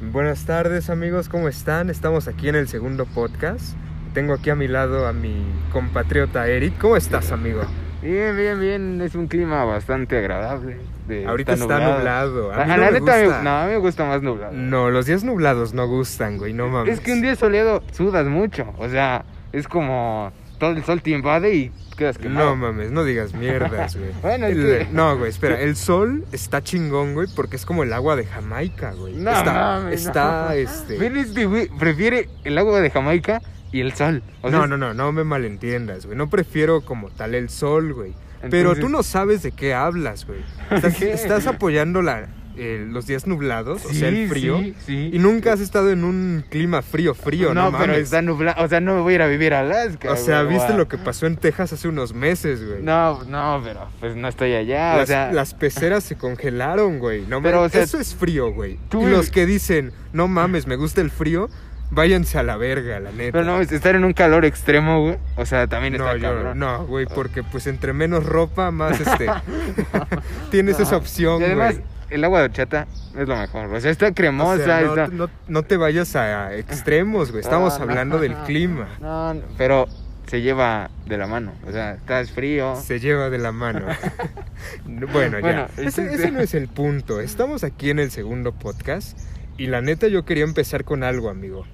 Buenas tardes amigos, ¿cómo están? Estamos aquí en el segundo podcast. Tengo aquí a mi lado a mi compatriota Eric. ¿Cómo estás, amigo? Bien, bien, bien. Es un clima bastante agradable. de- Ahorita está nublado. A A, mí a no la me neta, me- gusta. no, a mí me gusta más nublado. No, los días nublados no gustan, güey, no mames. Es que un día soleado sudas mucho. O sea, es como todo el sol te invade y quedas quemado. No mames, no digas mierdas, güey. Bueno, es El- que- No, güey, espera. El sol está chingón, güey, porque es como el agua de Jamaica, güey. No, está, mames, está, no. este... Güey prefiere el agua de Jamaica y el sol. O sea, No, no, no, no me malentiendas, güey. No prefiero como tal el sol, güey. Pero tú no sabes de qué hablas, güey. Estás apoyando la, eh, los días nublados, o sea, el frío. sí, sí. Y nunca has estado en un clima frío, frío, no, no, pero mames. está nublado. O sea, no me voy a ir a vivir a Alaska. O sea, güey, ¿viste lo que pasó en Texas hace unos meses, güey? No, no, pero pues no estoy allá. las, o sea, las peceras se congelaron, güey. No Pero, mames, o sea, eso es frío, güey. tú- Y los que dicen, no mames, me gusta el frío, váyanse a la verga, la neta. pero no, estar en un calor extremo, güey. O sea, también No, está yo- cabrón. no, güey, porque pues entre menos ropa, más este. tienes esa opción, Y además, güey. El agua de horchata es lo mejor. O sea, está O cremosa, sea, no, está... no- no te vayas a extremos, güey. Estamos No, no, hablando del clima. No, no, pero se lleva de la mano. O sea, estás frío. Se lleva de la mano. bueno, ya. Ese, ese no es el punto. Estamos aquí en el segundo podcast. Y la neta, yo quería empezar con algo, amigo.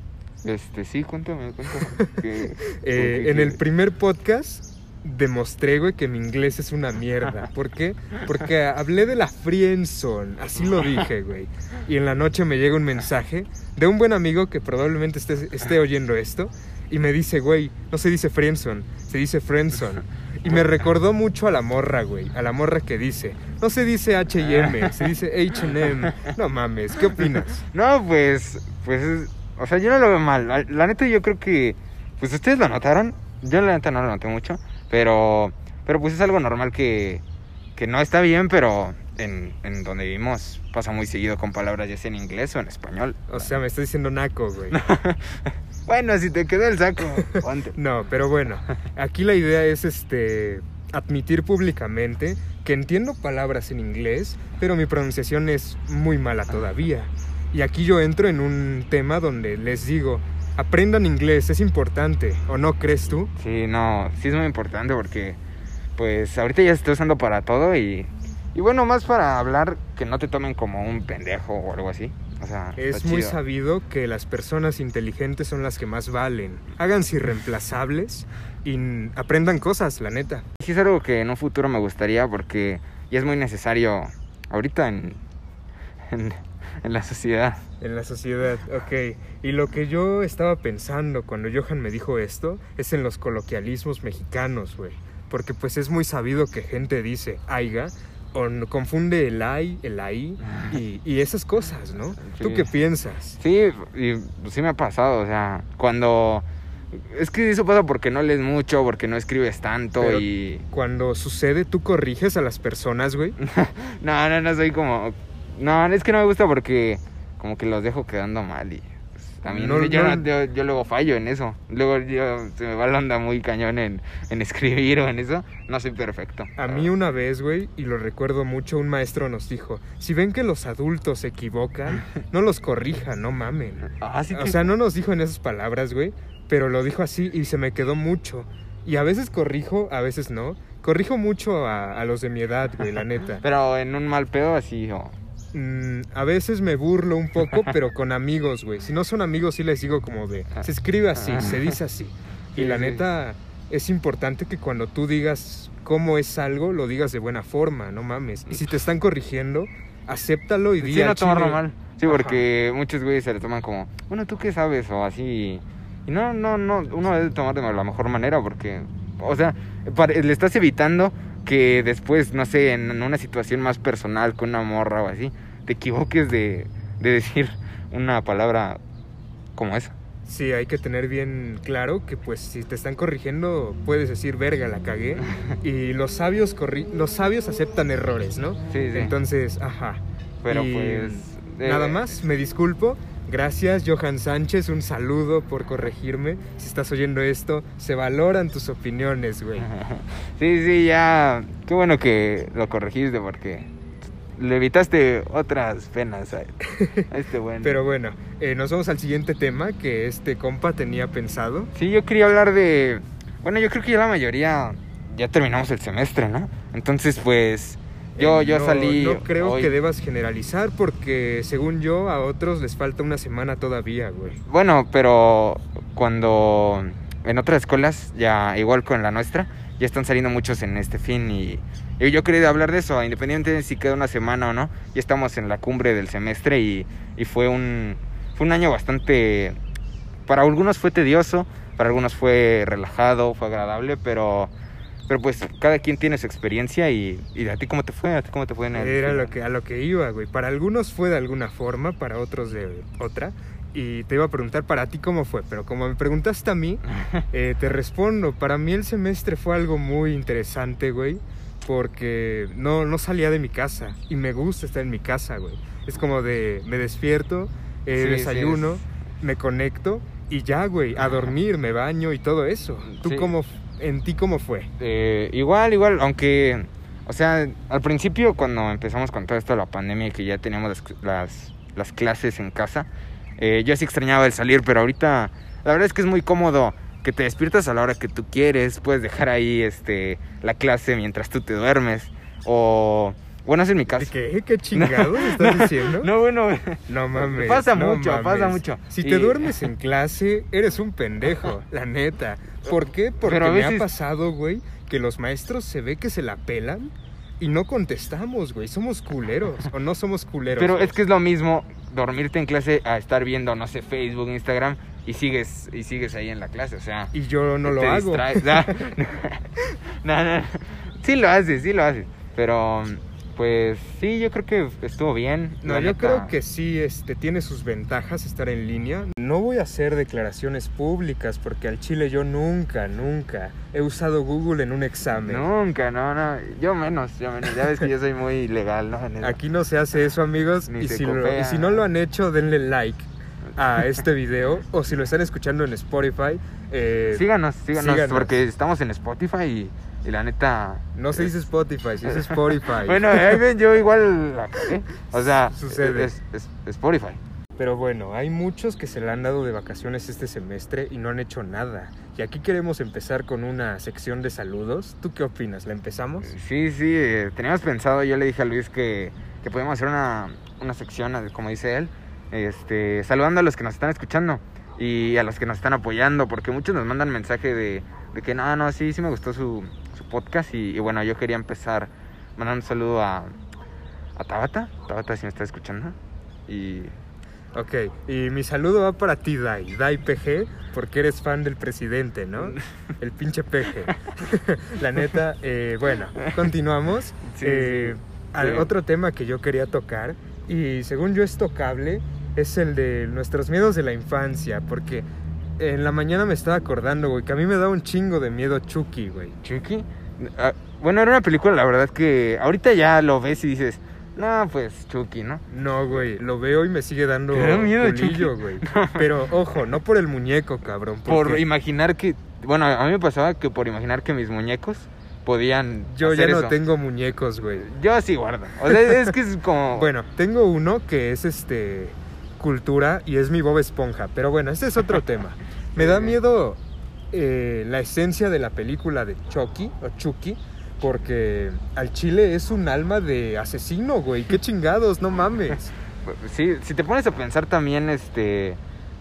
Este, sí, cuéntame, cuéntame. Eh, en el primer podcast demostré, güey, que mi inglés es una mierda. ¿Por qué? Porque hablé de la friendzone, así lo dije, güey. Y en la noche me llega un mensaje de un buen amigo que probablemente esté, esté oyendo esto y me dice, güey, no se dice friendzone, se dice friendzone. Y me recordó mucho a la morra, güey, a la morra que dice, no se dice H&M, se dice H&M. No mames, ¿qué opinas? No, pues, pues, es- o sea, yo no lo veo mal. La, la neta, yo creo que, pues, ustedes lo notaron. Yo la neta no lo noté mucho, pero, pero pues es algo normal que, que no está bien, pero en, en donde vivimos pasa muy seguido con palabras ya sea en inglés o en español. O sea, me está diciendo naco, güey. Bueno, si te quedó el saco, ponte. No, pero bueno, aquí la idea es este admitir públicamente que entiendo palabras en inglés, pero mi pronunciación es muy mala todavía. Y aquí yo entro en un tema donde les digo, aprendan inglés, es importante, ¿o no crees tú? Sí, no, sí es muy importante porque, pues, ahorita ya se está usando para todo y, y bueno, más para hablar que no te tomen como un pendejo o algo así. O sea, Es muy sabido que las personas inteligentes son las que más valen. Háganse irreemplazables y aprendan cosas, la neta. Sí es algo que en un futuro me gustaría porque ya es muy necesario ahorita en, en, en la sociedad. En la sociedad, ok. Y lo que yo estaba pensando cuando Johan me dijo esto es en los coloquialismos mexicanos, güey. Porque pues es muy sabido que gente dice aiga o confunde el ay, el ahí y, y esas cosas, ¿no? ¿Tú Sí. qué piensas? Sí, y sí me ha pasado, o sea, cuando... Es que eso pasa porque no lees mucho, porque no escribes tanto Pero- y... Cuando sucede, ¿tú corriges a las personas, güey? No, no, no soy como... No, es que no me gusta porque como que los dejo quedando mal y... pues, a mí No, yo, no- yo, yo luego fallo en eso. Luego yo, se me va la onda muy cañón en, en escribir o en eso. No soy perfecto. A mí una vez, güey, y lo recuerdo mucho, un maestro nos dijo, si ven que los adultos se equivocan, no los corrijan, no mamen. Ah, sí O sea, no nos dijo en esas palabras, güey, pero lo dijo así y se me quedó mucho. Y a veces corrijo, a veces no. Corrijo mucho a, a los de mi edad, güey, la neta. Pero en un mal pedo así o... Mm, a veces me burlo un poco, pero con amigos, güey. Si no son amigos, sí les digo como de, se escribe así, se dice así. Y Sí, la sí. neta, es importante que cuando tú digas cómo es algo, lo digas de buena forma, no mames. Y si te están corrigiendo, acéptalo y Sí, no tomarlo mal. Sí, porque muchos güeyes se lo toman como, bueno, ¿tú qué sabes? O así. Y no, no, no, uno debe tomar de la mejor manera porque, o sea, le estás evitando que después, no sé, en una situación más personal con una morra o así, te equivoques de, de decir una palabra como esa. Sí, hay que tener bien claro que pues si te están corrigiendo puedes decir verga la cagué y los sabios corri- los sabios aceptan errores, ¿no? Sí, sí. Entonces, ajá. Pero Y pues... eh, Nada más, me disculpo. Gracias, Johan Sánchez. Un saludo por corregirme. Si estás oyendo esto, se valoran tus opiniones, güey. Sí, sí, ya. Qué bueno que lo corregiste porque le evitaste otras penas a, a este bueno. Pero bueno, eh, nos vamos al siguiente tema que este compa tenía pensado. Sí, yo quería hablar de... Bueno, yo creo que ya la mayoría ya terminamos el semestre, ¿no? Entonces, pues... Yo, Eh, yo no- salí... No creo hoy. que debas generalizar porque, según yo, a otros les falta una semana todavía, güey. Bueno, pero cuando en otras escuelas, ya igual con la nuestra, ya están saliendo muchos en este fin y, y yo quería hablar de eso, independientemente de si queda una semana o no, ya estamos en la cumbre del semestre y, y fue un fue un año bastante para algunos fue tedioso, para algunos fue relajado, fue agradable, pero pero pues cada quien tiene su experiencia y, y a ti cómo te fue, a ti cómo te fue en el Era lo que, a lo que iba, güey. Para algunos fue de alguna forma, para otros de otra. Y te iba a preguntar para ti cómo fue, pero como me preguntaste a mí, eh, te respondo. Para mí el semestre fue algo muy interesante, güey, porque no, no salía de mi casa y me gusta estar en mi casa, güey. Es como de, me despierto, eh, Sí, sí, desayuno, me conecto y ya, güey, a dormir, me baño y todo eso. ¿Tú Sí. cómo, en ti cómo fue? Eh, igual, igual, aunque, o sea, al principio cuando empezamos con todo esto de la pandemia y que ya teníamos las, las, las clases en casa, eh, yo sí extrañaba el salir, pero ahorita la verdad es que es muy cómodo que te despiertas a la hora que tú quieres, puedes dejar ahí este, la clase mientras tú te duermes, o, bueno, es mi caso. ¿Qué? ¿Qué chingados estás diciendo? No, bueno, No mames. Pasa no mucho, pasa mucho. Si Y- te duermes en clase, eres un pendejo, la neta. ¿Por qué? Porque Pero me ha pasado, güey, que los maestros se ve que se la pelan y no contestamos, güey. Somos culeros o no somos culeros. Pero es que es lo mismo dormirte en clase a estar viendo, no sé, Facebook, Instagram, y sigues, y sigues ahí en la clase, o sea... Y yo no lo te hago. distraes. No, no, no. Sí lo haces, sí lo haces. Pero, pues sí, yo creo que estuvo bien. No, yo neta. creo que sí este, tiene sus ventajas estar en línea. No voy a hacer declaraciones públicas porque al chile yo nunca, nunca he usado Google en un examen. Nunca, no, no. Yo menos, yo menos. Ya ves que yo soy muy legal, ¿no? Aquí no se hace eso, amigos. Ni Y se si, lo- y si no lo han hecho, denle like a este video. o si lo están escuchando en Spotify, eh, Síganos, síganos, síganos. porque estamos en Spotify y, y la neta... no se dice Spotify, se dice Spotify. Bueno, ahí ven, yo igual cagué. O sea, Sucede. Es, es- Spotify. Pero bueno, hay muchos que se le han dado de vacaciones este semestre y no han hecho nada. Y aquí queremos empezar con una sección de saludos. ¿Tú qué opinas? ¿La empezamos? Sí, sí, eh, teníamos pensado, yo le dije a Luis que, que podíamos hacer una, una sección, eh, como dice él, este, saludando a los que nos están escuchando y a los que nos están apoyando, porque muchos nos mandan mensaje de, de que no, no, sí, sí me gustó su, su podcast y, y bueno, yo quería empezar mandando un saludo a, a Tabata, Tabata si me está escuchando, y Ok, y mi saludo va para ti, Dai. Dai PG, porque eres fan del presidente, ¿no? El pinche PG. La neta, eh, bueno, continuamos. Sí, Eh, sí. al-. Otro tema que yo quería tocar, y según yo es tocable, es el de nuestros miedos de la infancia, porque en la mañana me estaba acordando, güey, que a mí me da un chingo de miedo Chucky, güey. Chucky. Ah, bueno, era una película, la verdad que ahorita ya lo ves y dices, no, pues Chucky, ¿no? No, güey, lo veo y me sigue dando ¿Te da miedo culillo, güey. Pero ojo, no por el muñeco, cabrón. Por imaginar que, bueno, a mí me pasaba que por imaginar que mis muñecos podían Yo ya hacer no eso. tengo muñecos, güey. Yo sí guardo. O sea, es que es como... Bueno, tengo uno que es este cultura y es mi Bob Esponja, pero bueno, ese es otro tema. Me da miedo eh, la esencia de la película de Chucky o Chucky porque al chile es un alma de asesino, güey. Qué chingados, no mames. Sí, si te pones a pensar también, este,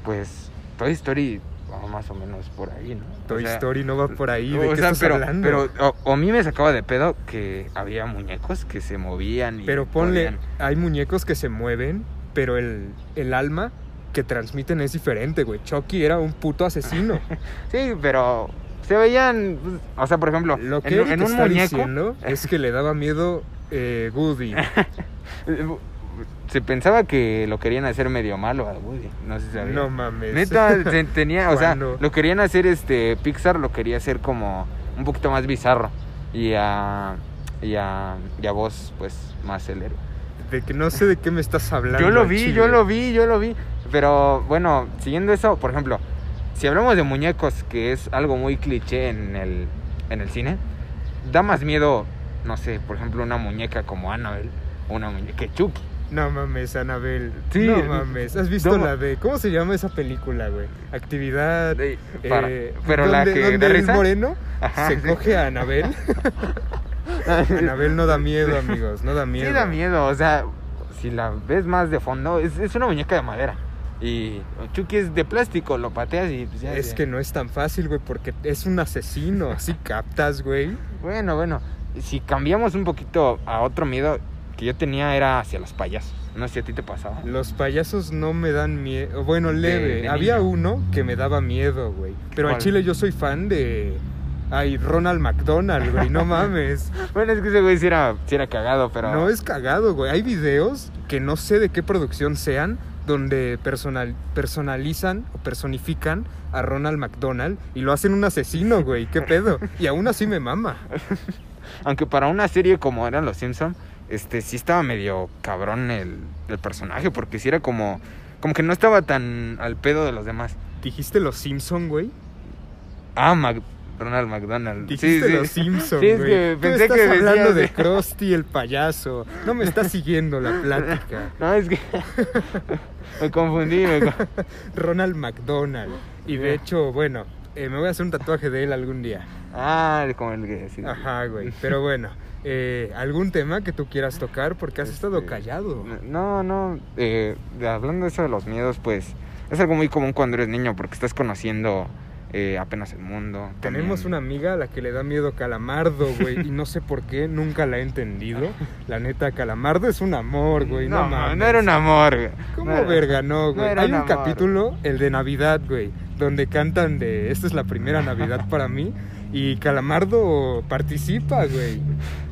pues, Toy Story va más o menos por ahí, ¿no? O Toy sea, Story no va por ahí. ¿De o qué sea, estás pero, hablando? pero o, o a mí me sacaba de pedo que había muñecos que se movían y Pero ponle, podían- hay muñecos que se mueven, pero el, el alma que transmiten es diferente, güey. Chucky era un puto asesino. Sí, pero se veían, pues, o sea, por ejemplo, Lo que en, Eric en un está muñeco diciendo es que le daba miedo eh, Woody. se pensaba que lo querían hacer medio malo a Woody, no sé si sabías. No mames. Neta, se- tenía, o sea, lo querían hacer, este, Pixar lo quería hacer como un poquito más bizarro y a, y a, y a vos, pues, más el héroe. De que no sé de qué me estás hablando. Yo lo vi, chile. yo lo vi, yo lo vi, pero bueno, siguiendo eso, por ejemplo, si hablamos de muñecos, que es algo muy cliché en el, en el cine, da más miedo, no sé, por ejemplo, una muñeca como Annabelle una muñeca Chucky. No mames, Anabel. Sí. No mames. ¿Has visto No. la de. ¿Cómo se llama esa película, güey? Actividad. Para- eh, pero la que el risa. moreno Ajá, se sí. coge a Anabel. Anabel no da miedo, amigos. No da miedo. Sí da miedo, o sea, si la ves más de fondo, es, es una muñeca de madera. Y Chucky es de plástico, lo pateas y pues ya. Es ya. que no es tan fácil, güey, porque es un asesino. Así captas, güey. Bueno, bueno, si cambiamos un poquito a otro miedo que yo tenía era hacia los payasos. No sé si a ti te pasaba. Los payasos no me dan miedo. Bueno, leve. de Había niño. uno que me daba miedo, güey. Pero al ¿Cuál? chile yo soy fan de. Ay, Ronald McDonald, güey. No mames. Bueno, es que ese güey sí era, sí era cagado, pero... No es cagado, güey. Hay videos que no sé de qué producción sean, donde personal, personalizan o personifican a Ronald McDonald y lo hacen un asesino, güey. ¿Qué pedo? Y aún así me mama. Aunque para una serie como eran Los Simpson, este sí estaba medio cabrón el, el personaje, porque sí era como... Como que no estaba tan al pedo de los demás. ¿Dijiste los Simpson, güey? Ah, Mac- Ronald McDonald. Dijiste sí, sí. los Sí, es güey. que pensé estás que hablando decías de Krusty el payaso. No me estás siguiendo la plática. No, es que me confundí. me con- Ronald McDonald. Y de hecho, bueno, eh, me voy a hacer un tatuaje de él algún día. Ah, como el que sí. Ajá, güey. Pero bueno, eh, ¿algún tema que tú quieras tocar? Porque has estado Este, callado. No, no. eh, hablando de eso de los miedos, pues es algo muy común cuando eres niño porque estás conociendo eh, apenas el mundo. Tenemos también. una amiga a la que le da miedo Calamardo, güey, y no sé por qué, nunca la he entendido. La neta, Calamardo es un amor, güey, no, no, mames. no era un amor. güey. ¿Cómo No era- verga, no, güey? Hay un amor. capítulo, el de Navidad, güey, donde cantan de esta es la primera Navidad para mí y Calamardo participa, güey.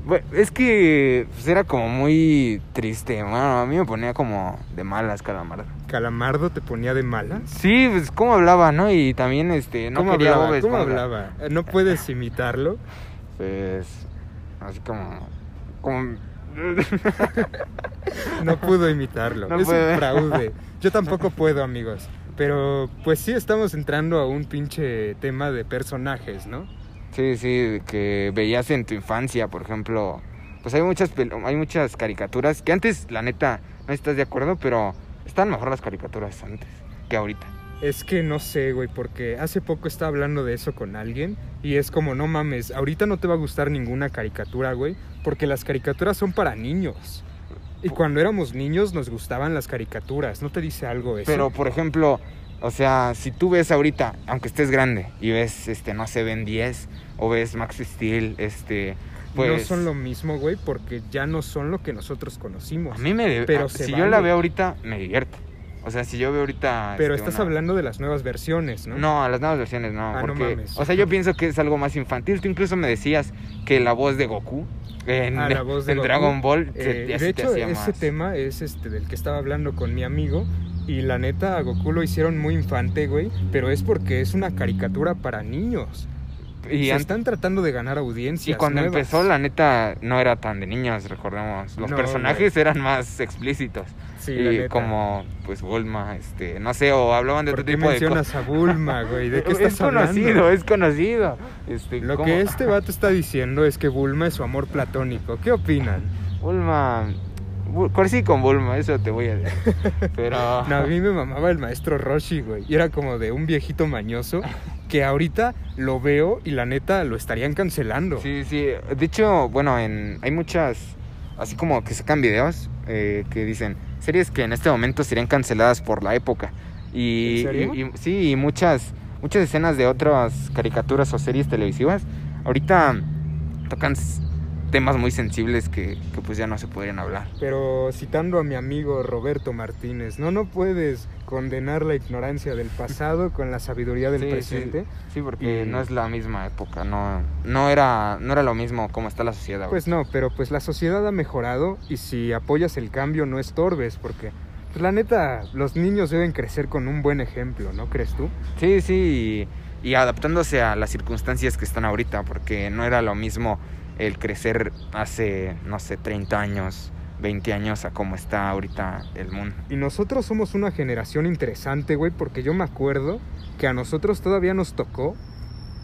Bueno, es que pues, era como muy triste. Bueno, a mí me ponía como de malas calamardo. Calamardo te ponía de malas. Sí, pues cómo hablaba, ¿no? Y también este no ¿Cómo quería hablaba? ¿Cómo hablaba? ¿No puedes imitarlo? Pues así como como No pudo imitarlo. No es puede. un fraude. Yo tampoco puedo, amigos. Pero pues sí estamos entrando a un pinche tema de personajes, ¿no? Sí, sí, que veías en tu infancia, por ejemplo, pues hay muchas hay muchas caricaturas que antes la neta no estás de acuerdo, pero están mejor las caricaturas antes que ahorita. Es que no sé, güey, porque hace poco estaba hablando de eso con alguien y es como, no mames, ahorita no te va a gustar ninguna caricatura, güey, porque las caricaturas son para niños. Y cuando éramos niños nos gustaban las caricaturas, ¿no te dice algo eso? Pero por ejemplo, o sea, si tú ves ahorita, aunque estés grande y ves este no sé, Ben 10 o ves Max Steel, este pues no son lo mismo, güey, porque ya no son lo que nosotros conocimos. a mí me Pero a- se si yo la veo ahorita me divierte. O sea, si yo veo ahorita Pero este, estás una- hablando de las nuevas versiones, ¿no? No, a las nuevas versiones no, Ah, no mames. o sea, yo pienso que es algo más infantil. Tú incluso me decías que la voz de Goku en, Ah, la voz de en Goku. Dragon Ball Eh, se- de te hecho, ese más. tema es este del que estaba hablando con mi amigo. Y la neta, a Goku lo hicieron muy infante, güey. Pero es porque es una caricatura para niños. Y, Se están tratando de ganar audiencias. y cuando nuevas. empezó, la neta, no era tan de niños, recordemos. Los No, personajes eran más explícitos. Sí, la y neta. como, pues, Bulma, este, no sé, o hablaban de ¿Por otro qué tipo de mencionas a Bulma, güey? ¿De qué estás es conocido, hablando? es conocido. Este, Lo ¿cómo? que este vato está diciendo es que Bulma es su amor platónico. ¿Qué opinan? Bulma... Bu- Crecí con Bulma, eso te voy a decir. Pero... No, a mí me mamaba el maestro Roshi, güey. Y era como de un viejito mañoso que ahorita lo veo y la neta lo estarían cancelando. Sí, sí. De hecho, bueno, en, hay muchas, así como que sacan videos eh, que dicen series que en este momento serían canceladas por la época. Y, ¿En serio? y- y- sí, y muchas, muchas escenas de otras caricaturas o series televisivas ahorita tocan temas muy sensibles que, que pues ya no se podrían hablar. Pero citando a mi amigo Roberto Martínez, no, no puedes condenar la ignorancia del pasado con la sabiduría del Sí, presente. Sí, porque Y- no es la misma época, no, no, era, no era lo mismo como está la sociedad. Pues no, pero pues la sociedad ha mejorado y si apoyas el cambio no estorbes, porque pues la neta, los niños deben crecer con un buen ejemplo, ¿no crees tú? Sí, sí, y, y adaptándose a las circunstancias que están ahorita, porque no era lo mismo el crecer hace, no sé, 30 años, 20 años a cómo está ahorita el mundo. Y nosotros somos una generación interesante, güey, porque yo me acuerdo que a nosotros todavía nos tocó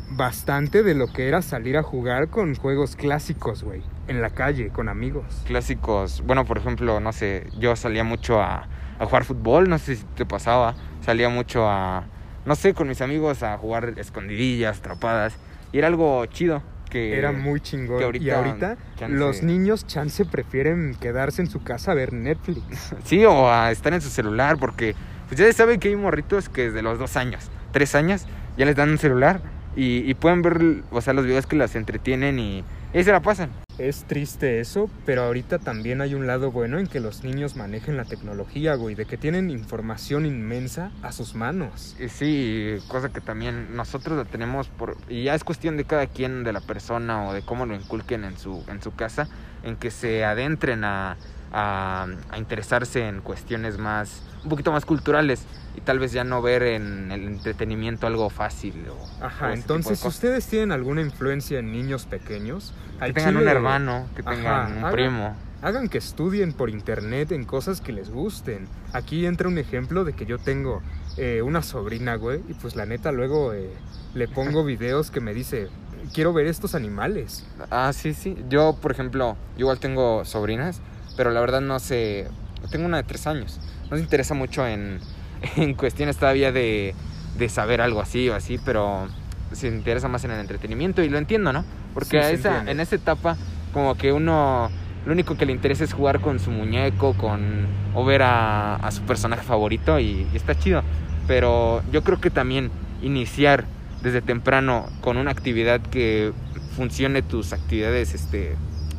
bastante de lo que era salir a jugar con juegos clásicos, güey. en la calle con amigos. Clásicos, bueno, por ejemplo, no sé, yo salía mucho a, a jugar fútbol, no sé si te pasaba, salía mucho a, no sé, con mis amigos a jugar escondidillas, atrapadas, y era algo chido. Que, Era muy chingón. que ahorita, y ahorita chance- los niños chance prefieren quedarse en su casa a ver Netflix. Sí, o a estar en su celular, porque pues ya saben que hay morritos que desde los dos años, tres años, ya les dan un celular y, y pueden ver, o sea, los videos que las entretienen y, y ahí se la pasan. Es triste eso, pero ahorita también hay un lado bueno en que los niños manejen la tecnología, güey, de que tienen información inmensa a sus manos. Sí, cosa que también nosotros la tenemos por y ya es cuestión de cada quien, de la persona o de cómo lo inculquen en su en su casa, en que se adentren a, a, a interesarse en cuestiones más un poquito más culturales y tal vez ya no ver en el entretenimiento algo fácil o, Ajá, o entonces. ¿ustedes tienen alguna influencia en niños pequeños? que tengan un hermano, que Ajá, tengan un hagan- primo. Hagan que estudien por internet en cosas que les gusten. Aquí entra un ejemplo de que yo tengo eh, una sobrina, güey, y pues la neta luego eh, le pongo videos que me dice, quiero ver estos animales. Ah, sí, sí. Yo, por ejemplo, yo igual tengo sobrinas, pero la verdad no sé. Tengo una de tres años. No se interesa mucho en, en cuestiones todavía de, de saber algo así o así, pero se interesa más en el entretenimiento y lo entiendo, ¿no? Porque Sí, esa, en esa etapa, como que uno. Lo único que le interesa es jugar con su muñeco, con. o ver a, a su personaje favorito y, y está chido. Pero yo creo que también iniciar desde temprano con una actividad que funcione tus actividades este,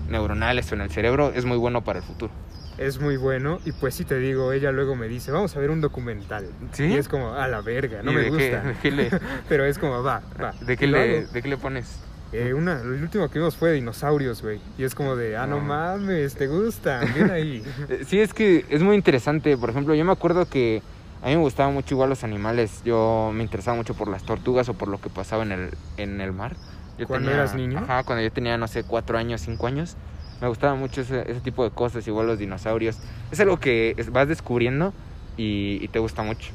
neuronales o en el cerebro es muy bueno para el futuro. Es muy bueno y pues sí te digo, ella luego me dice, vamos a ver un documental. ¿Sí? Y es como, a la verga, no ¿Y me de gusta. Qué, de qué le, Pero es como, va, va. de qué le- de qué le pones? Eh, una, el último que vimos fue de dinosaurios, güey. Y es como de, ah, no No. mames, te gustan, bien ahí. Eh, Sí, es que es muy interesante. Por ejemplo, yo me acuerdo que a mí me gustaban mucho igual los animales. Yo me interesaba mucho por las tortugas o por lo que pasaba en el, en el mar. Yo ¿Cuando eras niño? Ajá, cuando yo tenía, no sé, cuatro años, cinco años. Me gustaba mucho ese, ese tipo de cosas, igual los dinosaurios. Es algo que vas descubriendo y, y te gusta mucho.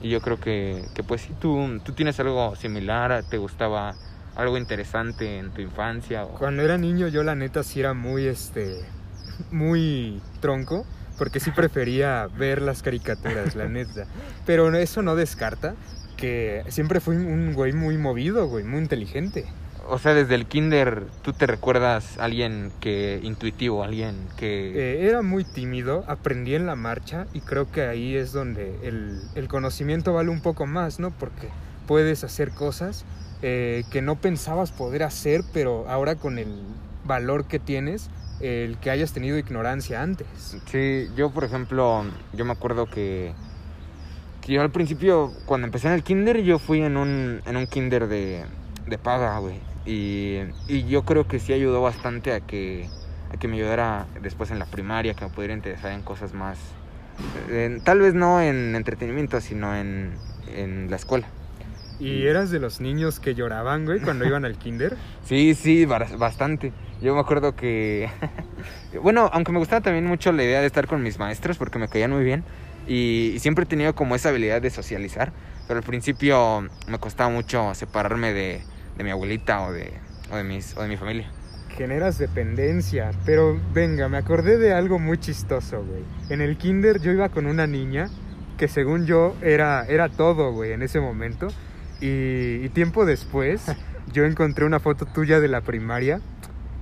Y yo creo que, que pues sí, tú, tú tienes algo similar, te gustaba algo interesante en tu infancia. O... Cuando era niño yo la neta sí era muy, este, muy tronco. Porque sí prefería ver las caricaturas, la neta. Pero eso no descarta que siempre fui un güey muy movido, güey, muy inteligente. O sea, desde el kinder, ¿tú te recuerdas a alguien que intuitivo, alguien que... Eh, era muy tímido, aprendí en la marcha y creo que ahí es donde el, el conocimiento vale un poco más, ¿no? Porque puedes hacer cosas eh, que no pensabas poder hacer, pero ahora con el valor que tienes, el que hayas tenido ignorancia antes. Sí, yo por ejemplo, yo me acuerdo que, que yo al principio, cuando empecé en el kinder, yo fui en un, en un kinder de, de paga, güey. Y, y yo creo que sí ayudó bastante a que, a que me ayudara después en la primaria, que me pudiera interesar en cosas más... en- tal vez no en entretenimiento, sino en, en la escuela. ¿Y eras de los niños que lloraban, güey, cuando iban al kinder? Sí, sí, bastante. Yo me acuerdo que, bueno, aunque me gustaba también mucho la idea de estar con mis maestros porque me caían muy bien y, y siempre he tenido como esa habilidad de socializar, pero al principio me costaba mucho separarme de, de mi abuelita o de, o de, mis, o de mi familia. Generas dependencia, pero venga, me acordé de algo muy chistoso, güey. En el kinder yo iba con una niña que según yo era, era todo, güey, en ese momento. Y, y tiempo después yo encontré una foto tuya de la primaria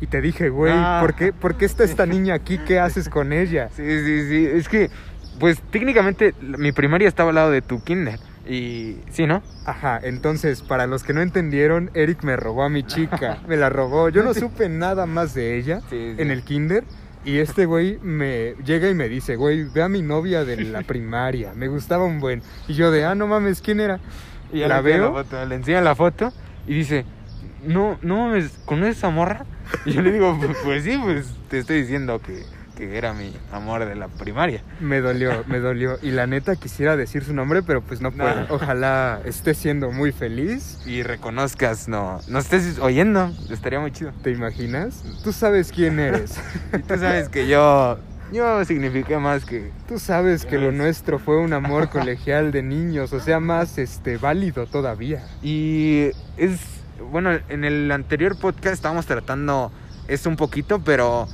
y te dije, güey, Ah. ¿por, qué, ¿por qué está esta niña aquí? ¿Qué haces con ella? Sí, sí, sí, es que, pues técnicamente mi primaria estaba al lado de tu kinder y sí, ¿no? Ajá, entonces, para los que no entendieron, Eric me robó a mi chica, me la robó. Yo no supe nada más de ella Sí, sí. en el kinder. Y este güey me llega y me dice, güey, ve a mi novia de la primaria, me gustaba un buen. Y yo de, ah, no mames, ¿quién era? Y la veo. La foto, le enseña la foto y dice, no, no mames, ¿conoces esa morra? Y yo le digo, "Pues- pues sí, pues te estoy diciendo que, que era mi amor de la primaria. Me dolió, me dolió. Y la neta quisiera decir su nombre, pero pues no No. puedo. Ojalá esté siendo muy feliz. Y reconozcas, no, no estés oyendo, estaría muy chido. ¿Te imaginas? Tú sabes quién eres. Y tú sabes que yo, yo signifiqué más que... Tú sabes que lo nuestro fue un amor colegial de niños, o sea, más este válido todavía. Y es, bueno, en el anterior podcast estábamos tratando es un poquito, pero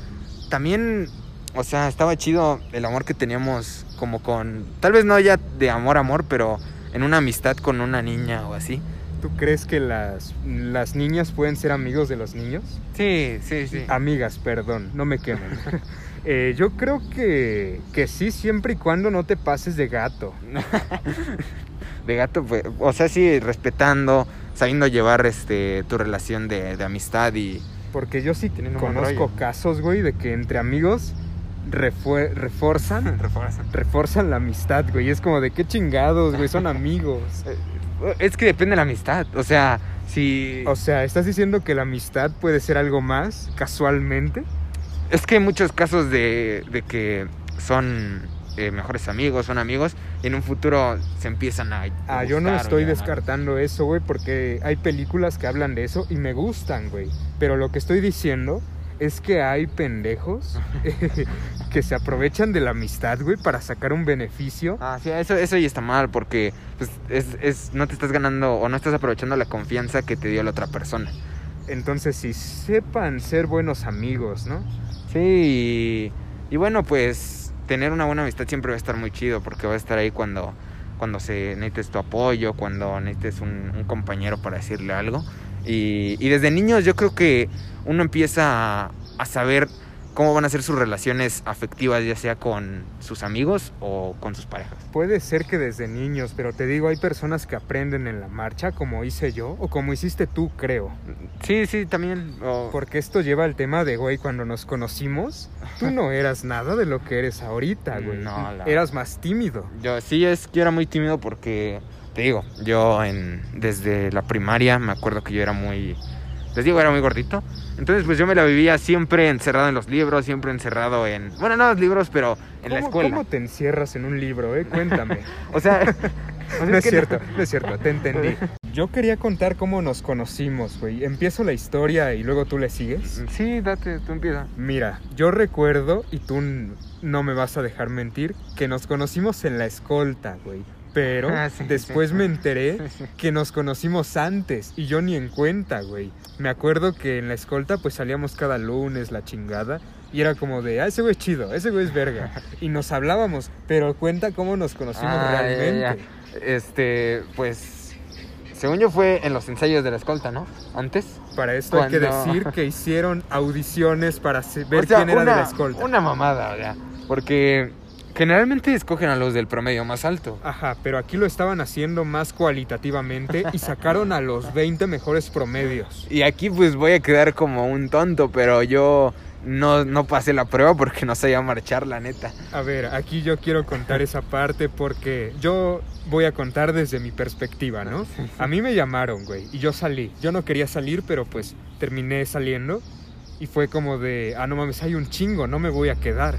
también, o sea, estaba chido el amor que teníamos como con, tal vez no ya de amor amor, pero en una amistad con una niña o así. ¿Tú crees que las, las niñas pueden ser amigos de los niños? Sí, sí, sí. Amigas, perdón, no me quemen. Eh, yo creo que, que sí, siempre y cuando no te pases de gato. de gato, pues, o sea, sí, respetando, sabiendo llevar este tu relación de, de amistad y... Porque yo sí conozco rollo. casos, güey, de que entre amigos reforzan, Refuerzan. reforzan la amistad, güey. Es como de qué chingados, güey, son amigos. Es que depende de la amistad, o sea, si... O sea, ¿estás diciendo que la amistad puede ser algo más casualmente? Es que hay muchos casos de, de que son eh, mejores amigos, son amigos, y en un futuro se empiezan a. Ah, yo no estoy descartando eso, güey, porque hay películas que hablan de eso y me gustan, güey. Pero lo que estoy diciendo es que hay pendejos que se aprovechan de la amistad, güey, para sacar un beneficio. Ah, sí, eso, eso ya está mal, porque pues, es, es, no te estás ganando o no estás aprovechando la confianza que te dio la otra persona. Entonces, si sepan ser buenos amigos, ¿no? Sí, y, y bueno, pues tener una buena amistad siempre va a estar muy chido, porque va a estar ahí cuando, cuando se necesites tu apoyo, cuando necesites un, un compañero para decirle algo. Y, y desde niños yo creo que uno empieza a, a saber cómo van a ser sus relaciones afectivas, ya sea con sus amigos o con sus parejas. Puede ser que desde niños, pero te digo, hay personas que aprenden en la marcha, como hice yo, o como hiciste tú, creo. Sí, sí, también. Porque esto lleva al tema de, güey, cuando nos conocimos, tú no eras nada de lo que eres ahorita, güey. No, la- Eras más tímido. Yo sí es que era muy tímido porque te digo, yo en desde la primaria me acuerdo que yo era muy les digo, era muy gordito. Entonces, pues yo me la vivía siempre encerrado en los libros, siempre encerrado en bueno, no los libros, pero en la ¿Cómo- escuela. ¿Cómo te encierras en un libro, eh? Cuéntame. O sea, o sea, no es que cierto, no es cierto, te entendí. Yo quería contar cómo nos conocimos, güey. Empiezo la historia y luego tú le sigues. Sí, date, tú empieza. Mira, yo recuerdo, y tú no me vas a dejar mentir, que nos conocimos en la escolta, güey. Pero Ah, sí, después sí. me enteré Sí, que nos conocimos antes y yo ni en cuenta, güey. Me acuerdo que en la escolta pues salíamos cada lunes la chingada y era como de, ah, ese güey es chido, ese güey es verga. Y nos hablábamos, pero cuenta cómo nos conocimos Ah, realmente. ya, ya. Este, pues según yo fue en los ensayos de la escolta, ¿no? Antes. Para esto hay que decir que hicieron audiciones para ver O sea, quién era una, de la escolta. Una mamada, ya. Porque generalmente escogen a los del promedio más alto. Ajá, pero aquí lo estaban haciendo más cualitativamente y sacaron a los 20 mejores promedios. Y aquí pues voy a quedar como un tonto, pero yo no, no pasé la prueba porque no sabía marchar, la neta. A ver, aquí yo quiero contar esa parte porque yo voy a contar desde mi perspectiva, ¿no? A mí me llamaron, güey, y yo salí. Yo no quería salir, pero pues terminé saliendo y fue como de, ah, no mames, hay un chingo, no me voy a quedar.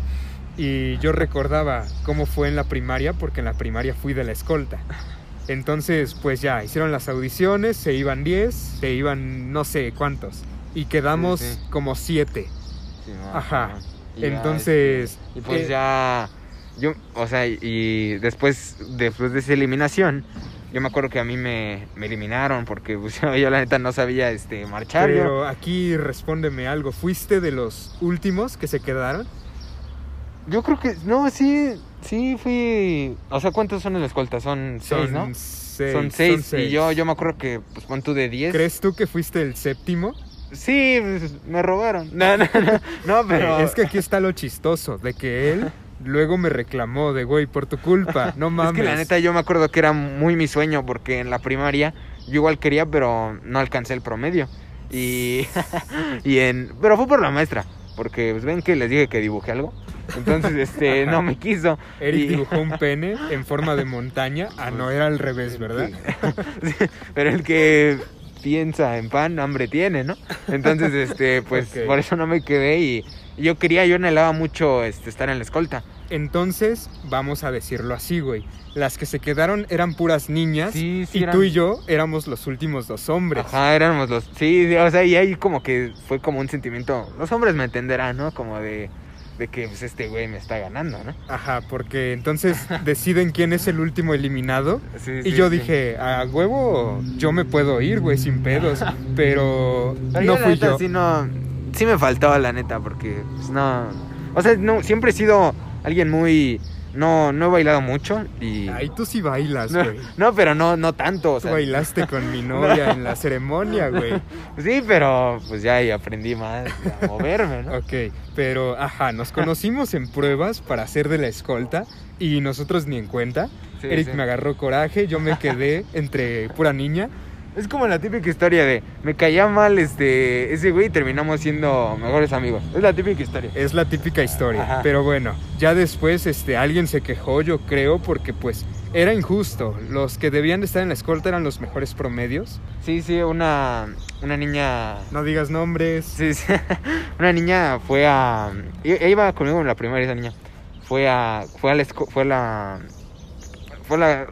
Y yo recordaba cómo fue en la primaria, porque en la primaria fui de la escolta. Entonces, pues ya, hicieron las audiciones, se iban 10, se iban no sé cuántos, y quedamos Sí, sí. como 7. Sí, no, Ajá. y ya, Entonces, este, y pues eh, ya, yo, o sea, y después, después de esa eliminación, yo me acuerdo que a mí me, me eliminaron porque pues, yo la neta no sabía este, marchar. Pero aquí respóndeme algo. ¿Fuiste de los últimos que se quedaron? Yo creo que, no, sí, sí fui, o sea, ¿cuántos son en la escolta? Son seis, ¿no? seis. son seis, y yo, yo me acuerdo que, pues, pon tú de diez. ¿Crees tú que fuiste el séptimo? Sí, pues, me robaron. No, no, no, no, pero... Es que aquí está lo chistoso, de que él luego me reclamó de, güey, por tu culpa, no mames. Es que la neta yo me acuerdo que era muy mi sueño porque en la primaria yo igual quería, pero no alcancé el promedio. Y, y en... Pero fue por la maestra, porque pues, ven que les dije que dibujé algo. Entonces, este, no me quiso. Eric Y- dibujó un pene en forma de montaña. Ah, no, era al revés, ¿verdad? Sí, pero el que piensa en pan, hambre tiene, ¿no? Entonces, este, pues por eso no me quedé y yo quería, yo anhelaba mucho este, estar en la escolta. Entonces, vamos a decirlo así, güey. Las que se quedaron eran puras niñas Sí, sí, y eran- tú y yo éramos los últimos dos hombres. Ajá, éramos los... Sí, o sea, y ahí como que fue como un sentimiento, los hombres me entenderán, ¿no? Como de, de que pues, este güey me está ganando, ¿no? Ajá, porque entonces deciden quién es el último eliminado. Sí, Y sí, yo sí. dije, a huevo, yo me puedo ir, güey, sin pedos. Pero Pero no yo, la fui neta, yo. sí no, sí me faltaba la neta, porque pues, no. O sea, no, siempre he sido alguien muy. No, no he bailado mucho y. Ay, tú sí bailas, no, güey. no, pero no, no tanto. O Tú sea, bailaste con mi novia en la ceremonia, güey. sí, pero pues ya ahí aprendí más a moverme, ¿no? Ok, pero ajá, nos conocimos en pruebas para hacer de la escolta y nosotros ni en cuenta. Sí, Eric sí. me agarró coraje, yo me quedé entre pura niña. Es como la típica historia de me caía mal este ese güey y terminamos siendo mejores amigos. Es la típica historia. Es la típica historia. Ajá. Pero bueno, ya después este, alguien se quejó, yo creo, porque pues era injusto. Los que debían de estar en la escolta eran los mejores promedios. Sí, sí, una, una niña. No digas nombres. Sí, sí. Una niña fue a. Ella iba conmigo en la primaria, esa niña. Fue a. Fue a la. Fue a la. Fue a la.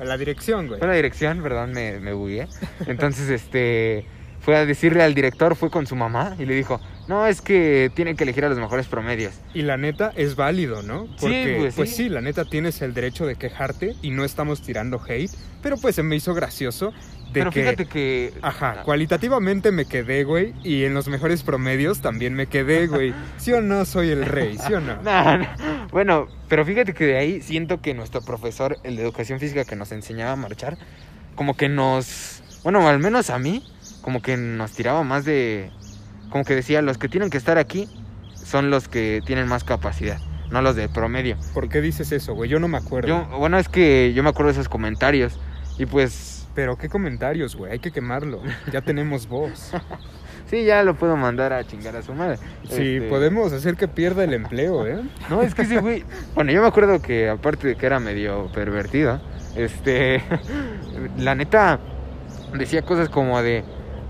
La dirección, güey. Fue la dirección, perdón, me, me bugué. Entonces, este. Fue a decirle al director, fue con su mamá y le dijo: No, es que tienen que elegir a los mejores promedios. Y la neta es válido, ¿no? Porque, pues, pues, sí. sí. la neta tienes el derecho de quejarte y no estamos tirando hate. Pero pues se me hizo gracioso Pero que. fíjate que. Ajá, cualitativamente me quedé, güey. Y en los mejores promedios también me quedé, güey. ¿Sí o no soy el rey? ¿Sí o no? No, no. Bueno, pero fíjate que de ahí siento que nuestro profesor, el de educación física que nos enseñaba a marchar, como que nos, bueno, al menos a mí, como que nos tiraba más de, como que decía, los que tienen que estar aquí son los que tienen más capacidad, no los de promedio. ¿Por qué dices eso, güey? Yo no me acuerdo. Yo, bueno, es que yo me acuerdo de esos comentarios y pues, Pero qué comentarios, güey. Hay que quemarlo. Ya tenemos voz. sí, ya lo puedo mandar a chingar a su madre. Sí, Este, podemos hacer que pierda el empleo, ¿eh? No, es que ese güey. Bueno, yo me acuerdo que aparte de que era medio pervertido, este. La neta decía cosas como de.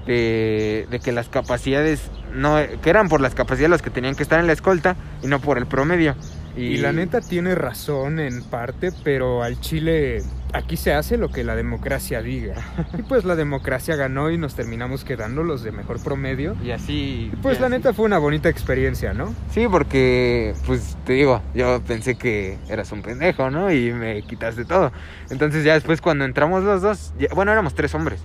De, de que las capacidades. no Que eran por las capacidades los que tenían que estar en la escolta y no por el promedio. Y, Y la neta tiene razón en parte, pero al Chile aquí se hace lo que la democracia diga. Y pues la democracia ganó y nos terminamos quedando los de mejor promedio. Y así. Y pues y la así. neta fue una bonita experiencia, ¿no? Sí, porque, pues te digo, yo pensé que eras un pendejo, ¿no? Y me quitaste todo. Entonces ya después cuando entramos los dos, ya- bueno, éramos tres hombres.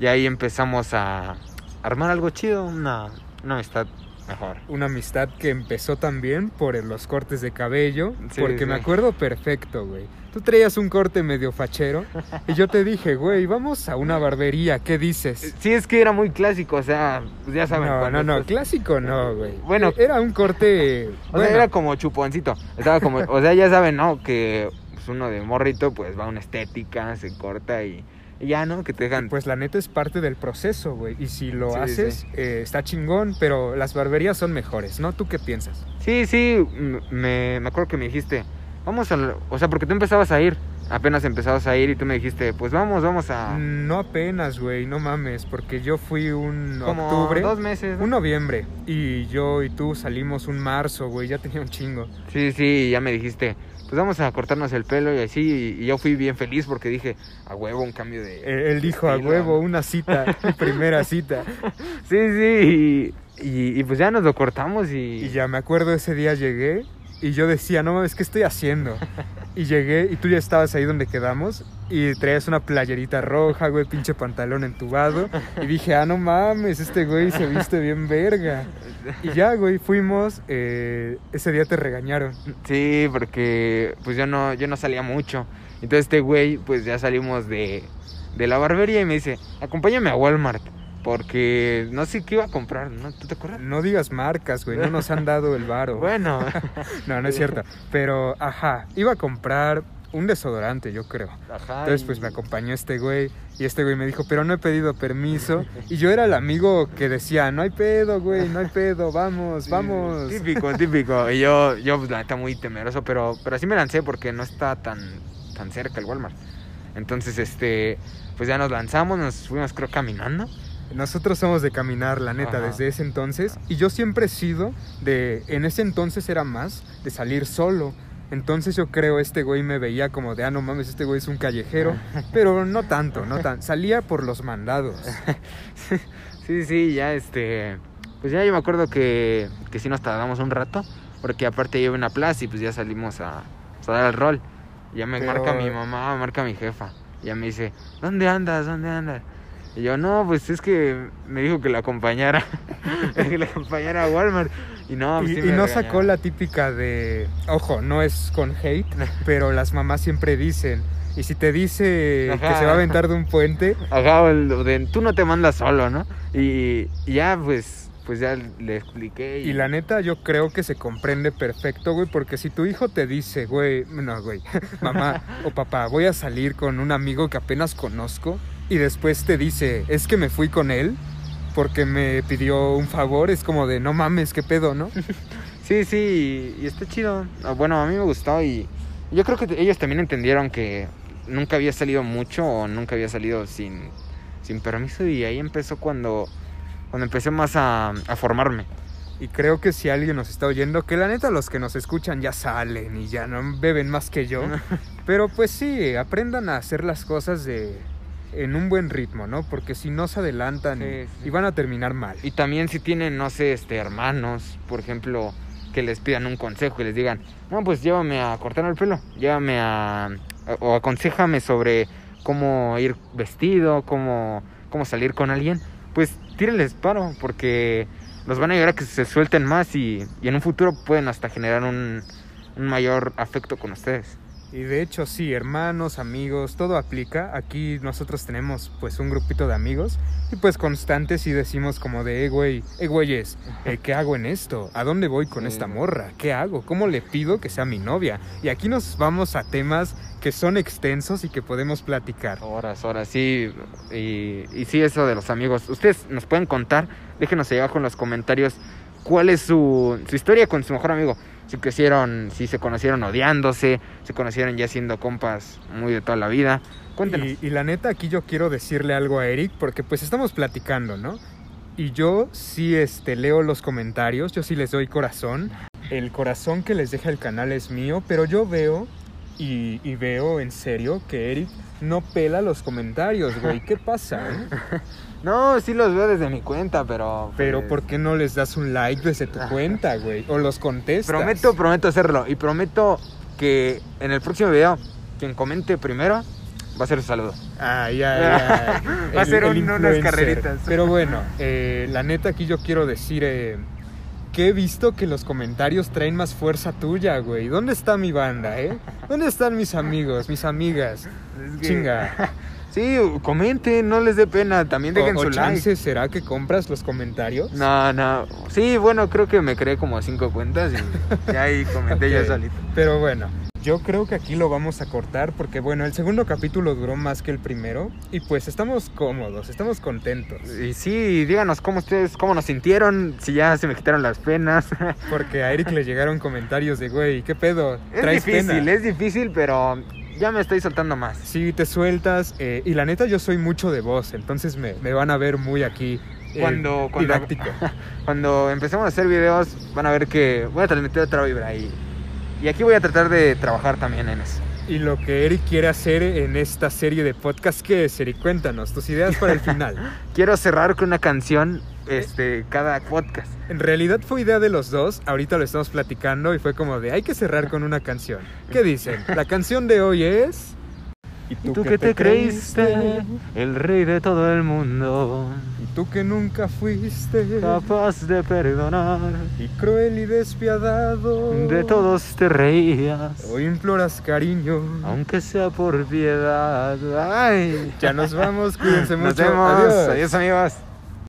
Y ahí empezamos a armar algo chido, una, una amistad mejor. Una amistad que empezó también por los cortes de cabello, Sí, porque sí. me acuerdo perfecto, güey. Tú traías un corte medio fachero y yo te dije, güey, vamos a una barbería, ¿qué dices? Sí, es que era muy clásico, o sea, pues ya saben. No, no, no, estás- clásico no, güey. Bueno. era un corte... O sea, bueno, era como chuponcito. Estaba como, o sea, ya saben, ¿no? Que pues, uno de morrito, pues va a una estética, se corta y ya, ¿no? Que te dejan. Pues la neta es parte del proceso, güey. Y si lo Sí, haces, sí. eh, está chingón, pero las barberías son mejores, ¿no? ¿Tú qué piensas? Sí, sí, me, me acuerdo que me dijiste, vamos a... O sea, porque tú empezabas a ir, apenas empezabas a ir y tú me dijiste, pues vamos, vamos a... No apenas, güey, no mames, porque yo fui un como octubre, dos meses. ¿no? un noviembre, y yo y tú salimos un marzo, güey, ya tenía un chingo. Sí, sí, ya me dijiste, pues vamos a cortarnos el pelo y así, y yo fui bien feliz porque dije, a huevo, un cambio de... Eh, Él dijo a estilo". huevo, una cita, primera cita. Sí, sí, y, y- y pues ya nos lo cortamos y... Y ya me acuerdo ese día llegué y yo decía, no mames, ¿qué estoy haciendo? Y llegué y tú ya estabas ahí donde quedamos y traías una playerita roja, güey, pinche pantalón entubado. Y dije, ah, no mames, este güey se viste bien verga. Y ya, güey, fuimos, eh, ese día te regañaron. Sí, porque pues yo no, yo no salía mucho. Entonces este güey, pues ya salimos de, de la barbería y me dice, acompáñame a Walmart. Porque no sé qué iba a comprar, ¿no? ¿Tú te acuerdas? No digas marcas, güey, no nos han dado el varo. Bueno, No, no es cierto. Pero, ajá, iba a comprar un desodorante, yo creo. ajá. Entonces, pues me acompañó este güey y este güey me dijo, pero no he pedido permiso. Y yo era el amigo que decía, no hay pedo, güey, no hay pedo, vamos, Sí, vamos. Típico, típico. Y yo, yo pues la neta muy temeroso, pero, pero así me lancé porque no está tan, tan cerca el Walmart. Entonces, este, pues ya nos lanzamos, nos fuimos creo caminando. Nosotros somos de caminar, la neta, Ajá. desde ese entonces. Y yo siempre he sido de, en ese entonces era más de salir solo. Entonces yo creo este güey me veía como de, ah, no mames, este güey es un callejero. Pero no tanto, no tan. Salía por los mandados. Sí, sí, ya este. Pues ya yo me acuerdo que, que sí nos tardamos un rato. Porque aparte a una plaza y pues ya salimos a, a dar el rol. Ya me Pero- marca mi mamá, marca mi jefa. Ya me dice, ¿dónde andas? ¿Dónde andas? Y yo, no, pues es que me dijo que la acompañara, que la acompañara a Walmart. Y no, pues y, sí y me no sacó la típica de, ojo, no es con hate, pero las mamás siempre dicen, y si te dice que se va a aventar de un puente, Ajá, el de tú no te mandas solo, ¿no? Y, y ya, pues, pues ya le expliqué. Y, y la neta yo creo que se comprende perfecto, güey, porque si tu hijo te dice, güey, no, güey, mamá o papá, voy a salir con un amigo que apenas conozco, y después te dice, es que me fui con él porque me pidió un favor, es como de, no mames, qué pedo, ¿no? Sí, sí, y, está chido. Ah, Bueno, a mí me gustó y yo creo que ellos también entendieron que nunca había salido mucho o nunca había salido sin, sin permiso y ahí empezó cuando, cuando empecé más a, a formarme. Y creo que si alguien nos está oyendo, que la neta los que nos escuchan ya salen y ya no beben más que yo. Pero pues sí, aprendan a hacer las cosas de en un buen ritmo, ¿no? Porque si no se adelantan Sí, y- sí. y van a terminar mal. Y también si tienen, no sé, este, hermanos, por ejemplo, que les pidan un consejo y les digan, no, pues llévame a cortar el pelo, llévame a, o aconsejame sobre cómo ir vestido, cómo, cómo salir con alguien, pues tírenles paro, porque los van a ayudar a que se suelten más y, y en un futuro pueden hasta generar un, un mayor afecto con ustedes. Y de hecho sí, hermanos, amigos, todo aplica. Aquí nosotros tenemos pues un grupito de amigos y pues constantes y decimos como de, eh, güey, eh, güeyes, eh, ¿qué hago en esto? ¿A dónde voy con Sí. esta morra? ¿Qué hago? ¿Cómo le pido que sea mi novia? Y aquí nos vamos a temas que son extensos y que podemos platicar. Horas, horas, sí. Y, y sí, eso de los amigos. Ustedes nos pueden contar, déjenos ahí abajo en los comentarios cuál es su, su historia con su mejor amigo. Si crecieron, si se conocieron odiándose, se conocieron ya siendo compas muy de toda la vida. Cuéntenos. Y, y la neta, aquí yo quiero decirle algo a Eric, porque pues estamos platicando, ¿no? Y yo sí este, leo los comentarios, yo sí les doy corazón. El corazón que les deja el canal es mío, pero yo veo y, y veo en serio que Eric no pela los comentarios, güey. ¿Qué pasa? eh? No, sí los veo desde mi cuenta, pero... Pero pues, ¿por qué no les das un like desde tu cuenta, güey? O los contestas. Prometo, prometo hacerlo. Y prometo que en el próximo video, quien comente primero, va a ser su saludo. Ay, ay, ay. Va a ser un- unas carreritas. Pero bueno, eh, la neta aquí yo quiero decir eh, que he visto que los comentarios traen más fuerza tuya, güey. ¿Dónde está mi banda, eh? ¿Dónde están mis amigos, mis amigas? Es que- Chinga. Sí, comenten, no les dé pena. También dejen o, o su like. chance, ¿será que compras los comentarios? No, no. Sí, bueno, creo que me creé como cinco cuentas y ya ahí comenté yo Ok. solito. Pero bueno, yo creo que aquí lo vamos a cortar porque bueno, el segundo capítulo duró más que el primero y pues estamos cómodos, estamos contentos. Y sí, díganos cómo ustedes, cómo nos sintieron, si ya se me quitaron las penas. Porque a Eric le llegaron comentarios de, güey, ¿qué pedo? es ¿Traes difícil, pena?" es difícil, pero ya me estoy soltando más. Sí, te sueltas. eh, y la neta, yo soy mucho de voz, entonces me, me van a ver muy aquí. eh, Cuando- cuando- Didáctico. Cuando empecemos a hacer videos, van a ver que voy a transmitir otra vibra y, y aquí voy a tratar de trabajar también en eso. y lo que Eric quiere hacer en esta serie de podcast, ¿qué es, Eric? Cuéntanos tus ideas para el final. Quiero cerrar con una canción este, cada podcast. En realidad fue idea de los dos, ahorita lo estamos platicando y fue como de, hay que cerrar con una canción. ¿Qué dicen? La canción de hoy es... ¿Y ¿Y tú que te creíste el rey de todo el mundo? ¿Y tú que nunca fuiste? capaz de perdonar. Y cruel y despiadado. De todos te reías, Hoy imploras cariño. aunque sea por piedad. Ay. Ya nos vamos, cuídense Nos mucho. vemos. Adiós. Adiós amigos.